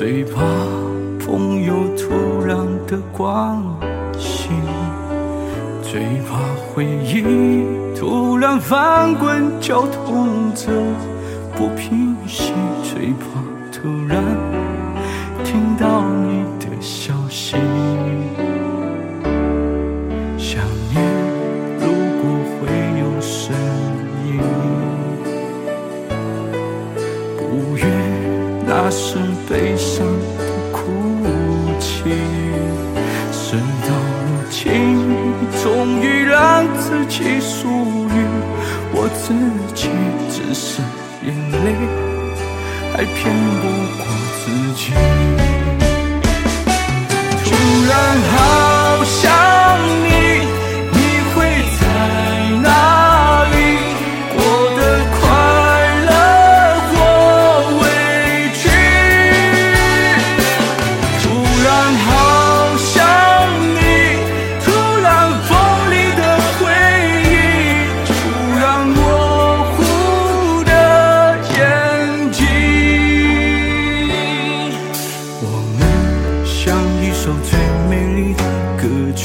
最怕朋友突然的关心，最怕回忆突然翻滚，绞痛着不平息，悲伤的哭泣。事到如今，终于让自己属于我自己，只是眼泪还骗不过自己。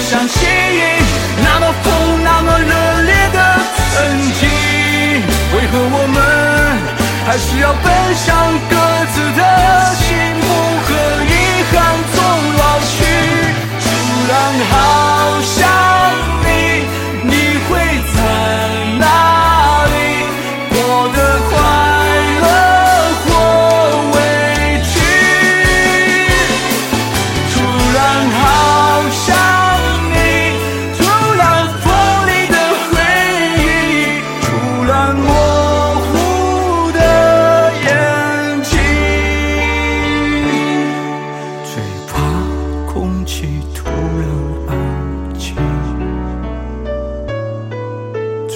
想起，那么疯，那么热烈的曾经，为何我们还是要奔向